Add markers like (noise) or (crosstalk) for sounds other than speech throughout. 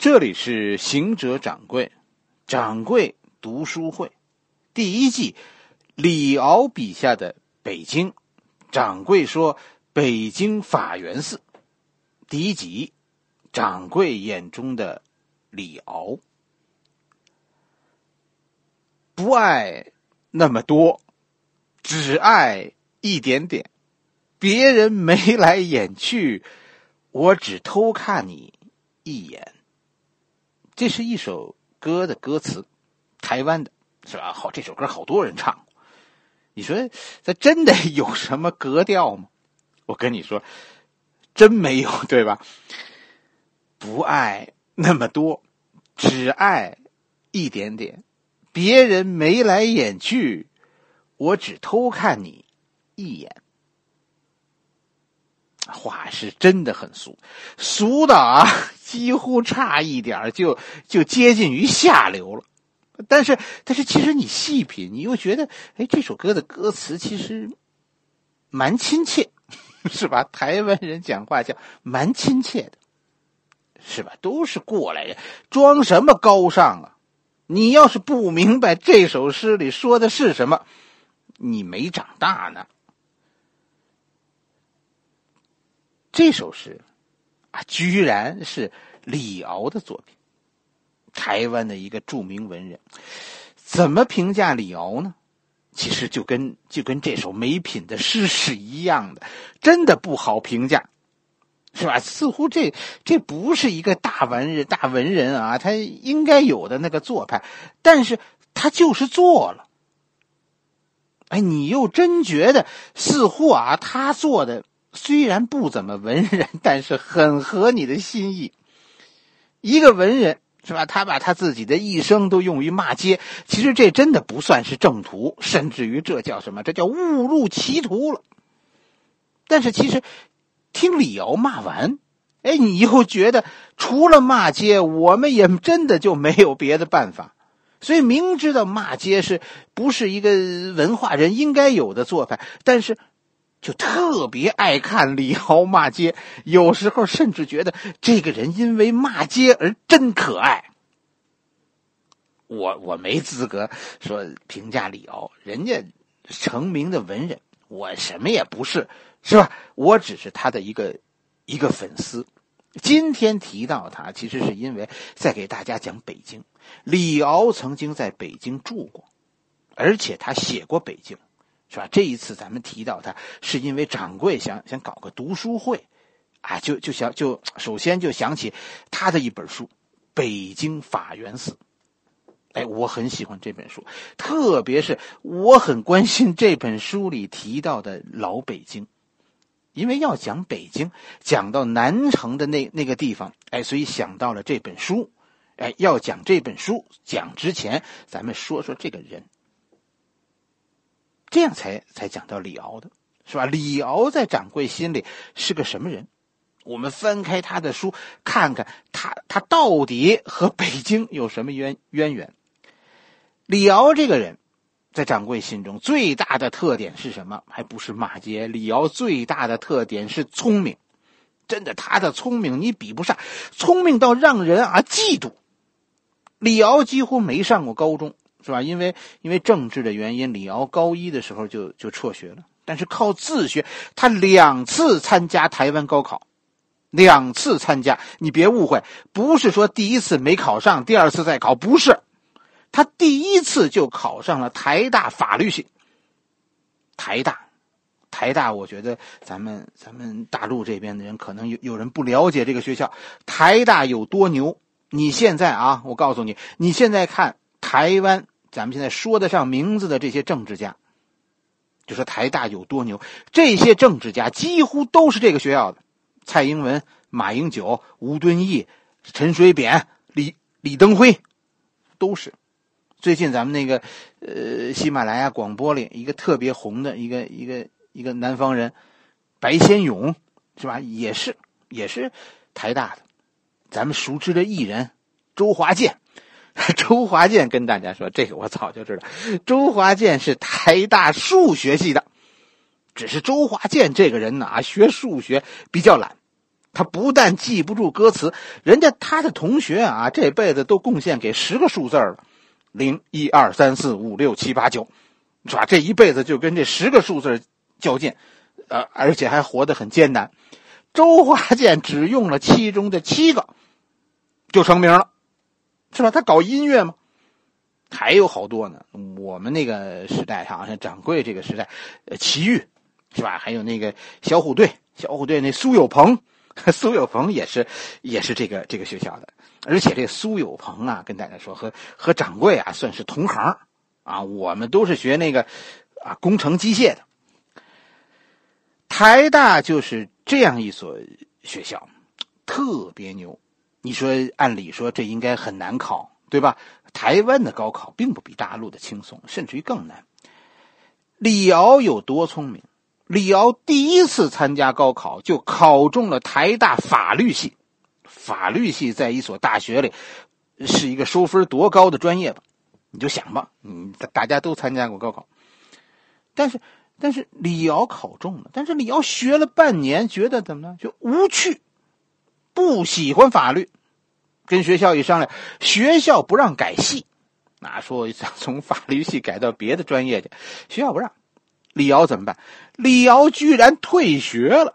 这里是行者掌柜，掌柜读书会，第一季，李敖笔下的北京，掌柜说北京法源寺，第一集，掌柜眼中的李敖，不爱那么多，只爱一点点，别人眉来眼去，我只偷看你一眼。这是一首歌的歌词，台湾的，是吧？好，这首歌好多人唱。你说这真的有什么格调吗？我跟你说，真没有，对吧？不爱那么多，只爱一点点。别人眉来眼去，我只偷看你一眼。话是真的很俗，俗的啊，几乎差一点就就接近于下流了。但是，但是，其实你细品，你又觉得，哎，这首歌的歌词其实蛮亲切，(laughs) 是吧？台湾人讲话叫蛮亲切的，是吧？都是过来人，装什么高尚啊？你要是不明白这首诗里说的是什么，你没长大呢。这首诗，啊，居然是李敖的作品。台湾的一个著名文人，怎么评价李敖呢？其实就跟就跟这首没品的诗是一样的，真的不好评价，是吧？似乎这这不是一个大文人大文人啊，他应该有的那个做派，但是他就是做了。哎，你又真觉得似乎啊，他做的。虽然不怎么文人，但是很合你的心意。一个文人是吧？他把他自己的一生都用于骂街，其实这真的不算是正途，甚至于这叫什么？这叫误入歧途了。但是其实听李敖骂完，哎，你又觉得除了骂街，我们也真的就没有别的办法。所以明知道骂街是不是一个文化人应该有的做法，但是。就特别爱看李敖骂街，有时候甚至觉得这个人因为骂街而真可爱。我我没资格说评价李敖，人家成名的文人，我什么也不是，是吧？我只是他的一个一个粉丝。今天提到他，其实是因为在给大家讲北京。李敖曾经在北京住过，而且他写过北京。是吧？这一次咱们提到他，是因为掌柜想想搞个读书会，啊，就就想就首先就想起他的一本书《北京法源寺》。哎，我很喜欢这本书，特别是我很关心这本书里提到的老北京，因为要讲北京，讲到南城的那那个地方，哎，所以想到了这本书。哎，要讲这本书，讲之前，咱们说说这个人。这样才才讲到李敖的，是吧？李敖在掌柜心里是个什么人？我们翻开他的书，看看他他到底和北京有什么渊渊源？李敖这个人，在掌柜心中最大的特点是什么？还不是骂街？李敖最大的特点是聪明，真的，他的聪明你比不上，聪明到让人啊嫉妒。李敖几乎没上过高中。是吧？因为因为政治的原因，李敖高一的时候就就辍学了。但是靠自学，他两次参加台湾高考，两次参加。你别误会，不是说第一次没考上，第二次再考，不是。他第一次就考上了台大法律系。台大，台大，我觉得咱们咱们大陆这边的人可能有有人不了解这个学校。台大有多牛？你现在啊，我告诉你，你现在看台湾。咱们现在说得上名字的这些政治家，就说台大有多牛，这些政治家几乎都是这个学校的。蔡英文、马英九、吴敦义、陈水扁、李李登辉，都是。最近咱们那个呃喜马拉雅广播里一个特别红的一个一个一个南方人，白先勇是吧？也是也是台大的。咱们熟知的艺人周华健。(laughs) 周华健跟大家说：“这个我早就知道，周华健是台大数学系的。只是周华健这个人呢，学数学比较懒，他不但记不住歌词，人家他的同学啊，这辈子都贡献给十个数字了，零一二三四五六七八九，是吧？这一辈子就跟这十个数字较劲，呃，而且还活得很艰难。周华健只用了其中的七个，就成名了，是吧？他搞音乐嘛，还有好多呢。我们那个时代，好像掌柜这个时代，呃，齐豫，是吧？还有那个小虎队，小虎队那苏有朋。(laughs) 苏有朋也是，也是这个这个学校的，而且这苏有朋啊，跟大家说，和和掌柜啊算是同行啊。我们都是学那个啊工程机械的。台大就是这样一所学校，特别牛。你说按理说这应该很难考，对吧？台湾的高考并不比大陆的轻松，甚至于更难。李敖有多聪明？李敖第一次参加高考就考中了台大法律系，法律系在一所大学里是一个收分多高的专业吧？你就想吧，你，大家都参加过高考，但是但是李敖考中了，但是李敖学了半年，觉得怎么呢？就无趣，不喜欢法律，跟学校一商量，学校不让改系，那，说想从法律系改到别的专业去，学校不让。李敖怎么办？李敖居然退学了，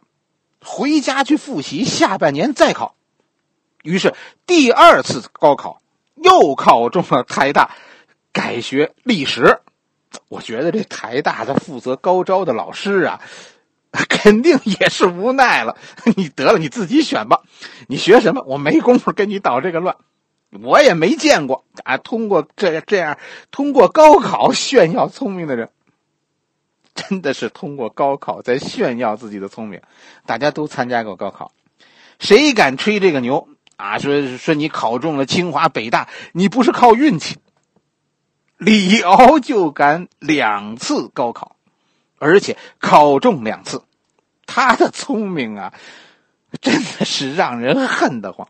回家去复习，下半年再考。于是第二次高考又考中了台大，改学历史。我觉得这台大的负责高招的老师啊，(laughs) 肯定也是无奈了。(laughs) 你得了，你自己选吧。你学什么？我没工夫跟你捣这个乱。我也没见过啊，通过这这样通过高考炫耀聪明的人。真的是通过高考在炫耀自己的聪明，大家都参加过高考，谁敢吹这个牛啊？说说你考中了清华北大，你不是靠运气。李敖就敢两次高考，而且考中两次，他的聪明啊，真的是让人恨得慌。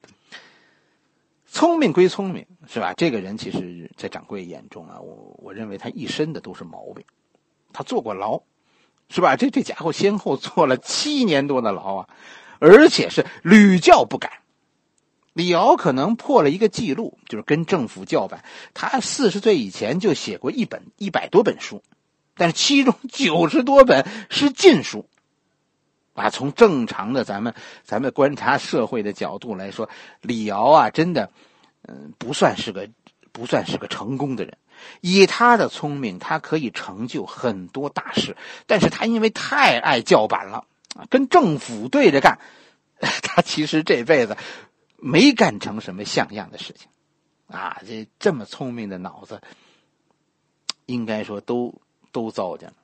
聪明归聪明，是吧？这个人其实，在掌柜眼中啊，我我认为他一身的都是毛病。他坐过牢，是吧？这这家伙先后坐了七年多的牢啊，而且是屡教不改。李敖可能破了一个记录，就是跟政府叫板。他四十岁以前就写过一本一百多本书，但是其中九十多本是禁书。啊，从正常的咱们咱们观察社会的角度来说，李敖啊，真的，嗯，不算是个不算是个成功的人。以他的聪明，他可以成就很多大事，但是他因为太爱叫板了，跟政府对着干，(laughs) 他其实这辈子没干成什么像样的事情，啊，这这么聪明的脑子，应该说都都糟践了。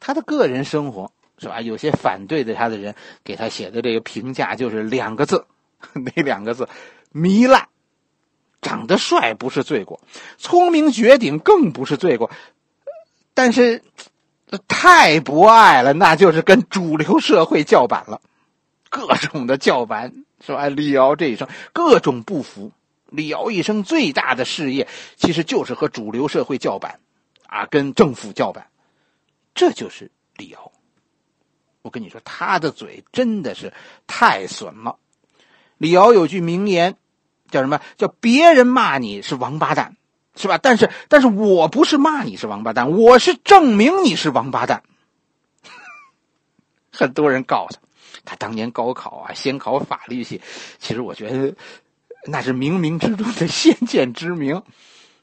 他的个人生活是吧？有些反对的他的人给他写的这个评价就是两个字，(laughs) 哪两个字？糜烂。长得帅不是罪过，聪明绝顶更不是罪过，但是太博爱了，那就是跟主流社会叫板了，各种的叫板是吧？李敖这一生各种不服，李敖一生最大的事业其实就是和主流社会叫板，啊，跟政府叫板，这就是李敖。我跟你说，他的嘴真的是太损了。李敖有句名言。叫什么叫别人骂你是王八蛋，是吧？但是，但是我不是骂你是王八蛋，我是证明你是王八蛋。(laughs) 很多人告诉他，他当年高考啊，先考法律系，其实我觉得那是冥冥之中的先见之明，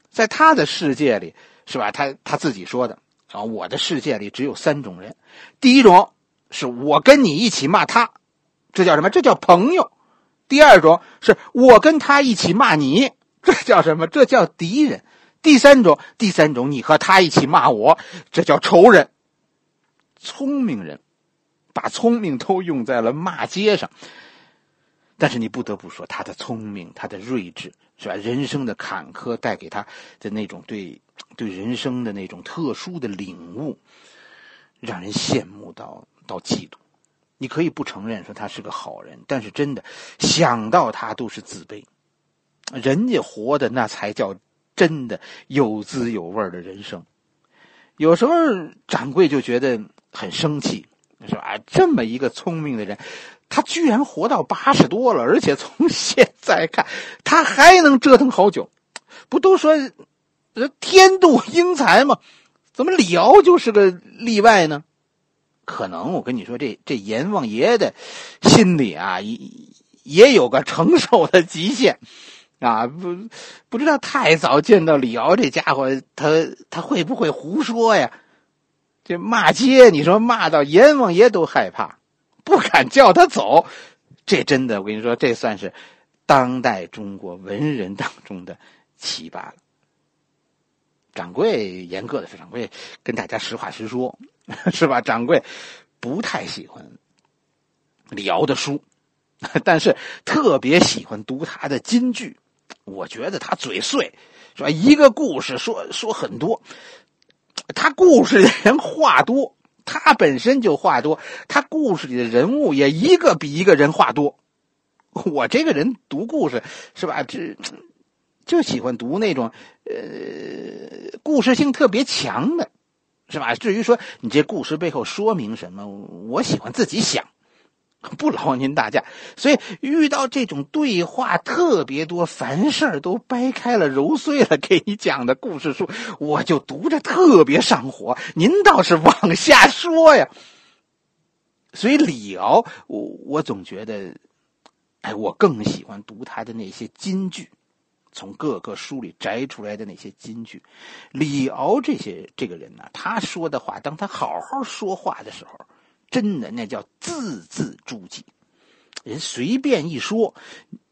在他的世界里，是吧？他他自己说的啊，我的世界里只有三种人，第一种是我跟你一起骂他，这叫什么？这叫朋友。第二种是我跟他一起骂你，这叫什么？这叫敌人。第三种，第三种，你和他一起骂我，这叫仇人。聪明人把聪明都用在了骂街上，但是你不得不说，他的聪明，他的睿智，是吧？人生的坎坷带给他的那种对对人生的那种特殊的领悟，让人羡慕到到嫉妒。你可以不承认说他是个好人，但是真的想到他都是自卑。人家活的那才叫真的有滋有味的人生。有时候掌柜就觉得很生气，是吧？这么一个聪明的人，他居然活到八十多了，而且从现在看，他还能折腾好久。不都说天妒英才吗？怎么李敖就是个例外呢？可能我跟你说，这这阎王爷的心里啊，也也有个承受的极限啊。不不知道太早见到李敖这家伙，他他会不会胡说呀？这骂街，你说骂到阎王爷都害怕。不敢叫他走，这真的，我跟你说，这算是当代中国文人当中的奇葩了。掌柜严格的是，掌柜跟大家实话实说，(laughs) 是吧？掌柜不太喜欢李敖的书，但是特别喜欢读他的金句。我觉得他嘴碎，是吧？一个故事说说很多，他故事的人话多。他本身就话多，他故事里的人物也一个比一个人话多。我这个人读故事是吧？这就喜欢读那种呃故事性特别强的，是吧？至于说你这故事背后说明什么，我喜欢自己想。不劳您大驾，所以遇到这种对话特别多、凡事都掰开了揉碎了给你讲的故事书，我就读着特别上火。您倒是往下说呀。所以李敖，我我总觉得，哎，我更喜欢读他的那些金句，从各个书里摘出来的那些金句。李敖这些这个人呢，他说的话，当他好好说话的时候。真的，那叫字字珠玑，人随便一说，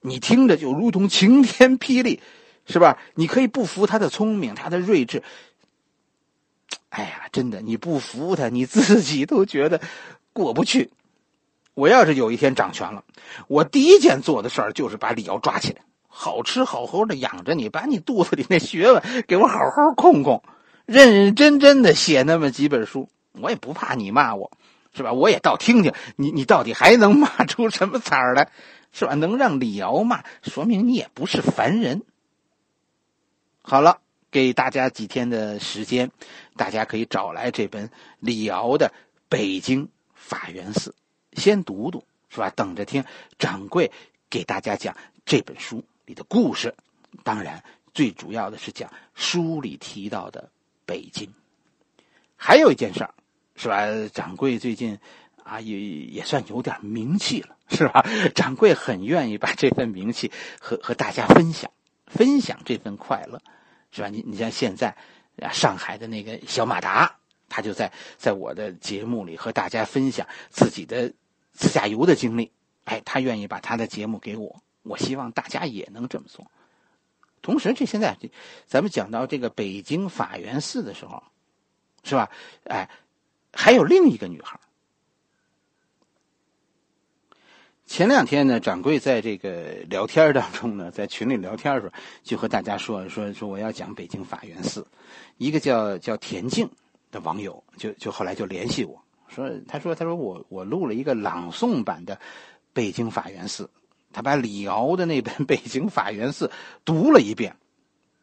你听着就如同晴天霹雳，是吧？你可以不服他的聪明，他的睿智。哎呀，真的，你不服他，你自己都觉得过不去。我要是有一天掌权了，我第一件做的事儿就是把李敖抓起来，好吃好喝的养着你，把你肚子里那学问给我好好控控，认认真真的写那么几本书，我也不怕你骂我。是吧？我也倒听听你，你到底还能 (laughs) 骂出什么词儿来？是吧？能让李敖骂，说明你也不是凡人。好了，给大家几天的时间，大家可以找来这本李敖的《北京法源寺》，先读读，是吧？等着听掌柜给大家讲这本书里的故事。当然，最主要的是讲书里提到的北京。还有一件事儿。是吧？掌柜最近啊，也也算有点名气了，是吧？掌柜很愿意把这份名气和和大家分享，分享这份快乐，是吧？你你像现在啊，上海的那个小马达，他就在在我的节目里和大家分享自己的自驾游的经历。哎，他愿意把他的节目给我，我希望大家也能这么做。同时，这现在咱们讲到这个北京法源寺的时候，是吧？哎。还有另一个女孩。前两天呢，掌柜在这个聊天当中呢，在群里聊天的时候，就和大家说说说我要讲北京法源寺。一个叫叫田静的网友，就就后来就联系我说，他说他说我我录了一个朗诵版的北京法源寺，他把李敖的那本 (laughs)《北京法源寺》读了一遍，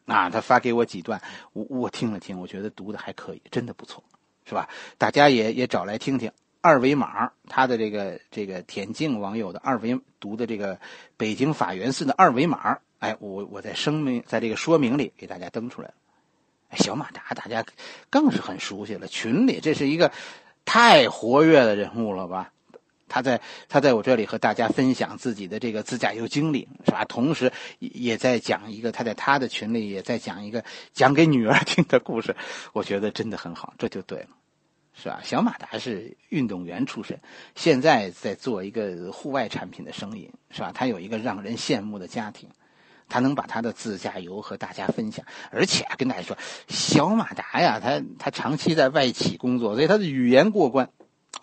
啊，他发给我几段，我我听了听，我觉得读的还可以，真的不错。是吧？大家也也找来听听二维码，他的这个这个田径网友的二维读的这个北京法源寺的二维码，哎，我我在声明在这个说明里给大家登出来了。小马达大家更是很熟悉了，群里这是一个太活跃的人物了吧？他在他在我这里和大家分享自己的这个自驾游经历，是吧？同时也在讲一个他在他的群里也在讲一个讲给女儿听的故事，我觉得真的很好，这就对了，是吧？小马达是运动员出身，现在在做一个户外产品的生意，是吧？他有一个让人羡慕的家庭，他能把他的自驾游和大家分享，而且跟大家说，小马达呀，他他长期在外企工作，所以他的语言过关。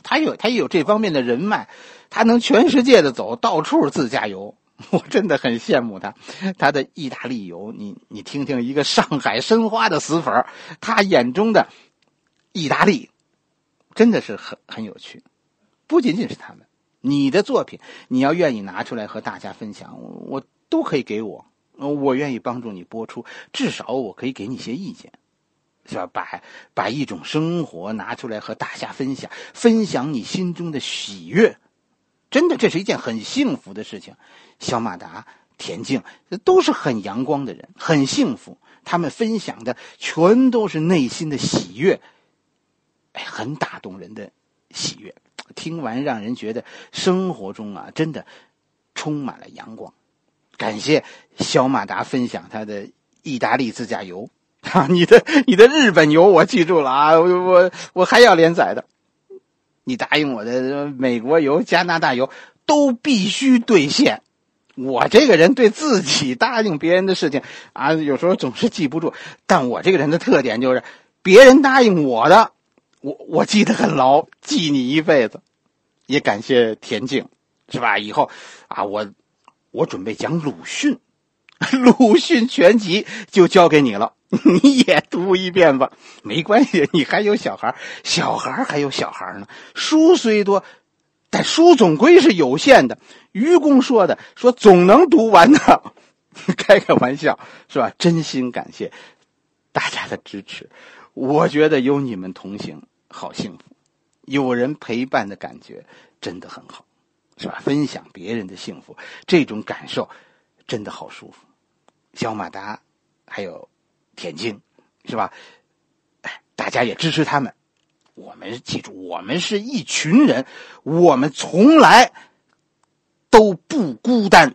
他有他有这方面的人脉，他能全世界的走，到处自驾游，(laughs) 我真的很羡慕他。他的意大利游，你你听听一个上海申花的死粉他眼中的意大利，真的是很很有趣。不仅仅是他们，你的作品你要愿意拿出来和大家分享，我都可以给我，我愿意帮助你播出，至少我可以给你些意见。是吧？把把一种生活拿出来和大家分享，分享你心中的喜悦，真的，这是一件很幸福的事情。小马达、田径都是很阳光的人，很幸福。他们分享的全都是内心的喜悦，哎，很打动人的喜悦。听完让人觉得生活中啊，真的充满了阳光。感谢小马达分享他的意大利自驾游啊，(laughs) 你的你的日本游我记住了啊，我我我还要连载的。你答应我的美国游、加拿大游都必须兑现。我这个人对自己答应别人的事情啊，有时候总是记不住。但我这个人的特点就是，别人答应我的，我我记得很牢，记你一辈子。也感谢田静，是吧？以后啊，我我准备讲鲁迅，(laughs) 鲁迅全集就交给你了，(laughs) 你也读一遍吧。没关系，你还有小孩，小孩还有小孩呢。书虽多。但书总归是有限的，愚公说的说总能读完的，(laughs) 开个玩笑是吧？真心感谢大家的支持，我觉得有你们同行好幸福，有人陪伴的感觉真的很好，是吧？分享别人的幸福，这种感受真的好舒服。小马达还有田径，是吧？哎，大家也支持他们。我们记住，我们是一群人，我们从来都不孤单。